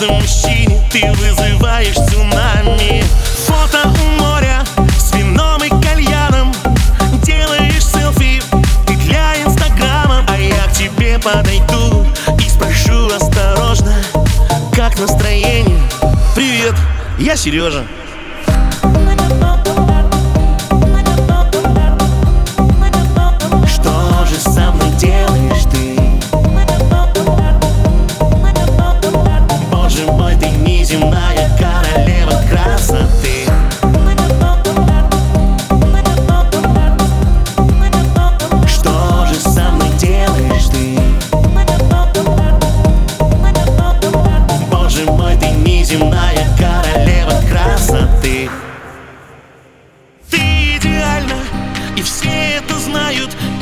вызываешь цунами. Фото у моря с вином и кальяном. Делаешь селфи ты для инстаграма. А я к тебе подойду и спрошу осторожно Как настроение? Привет, я Сережа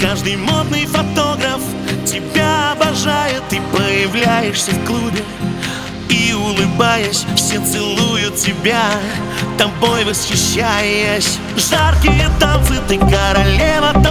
Каждый модный фотограф тебя обожает. Ты появляешься в клубе и улыбаясь Все целуют тебя, тобой восхищаясь. Жаркие танцы, ты королева танцпола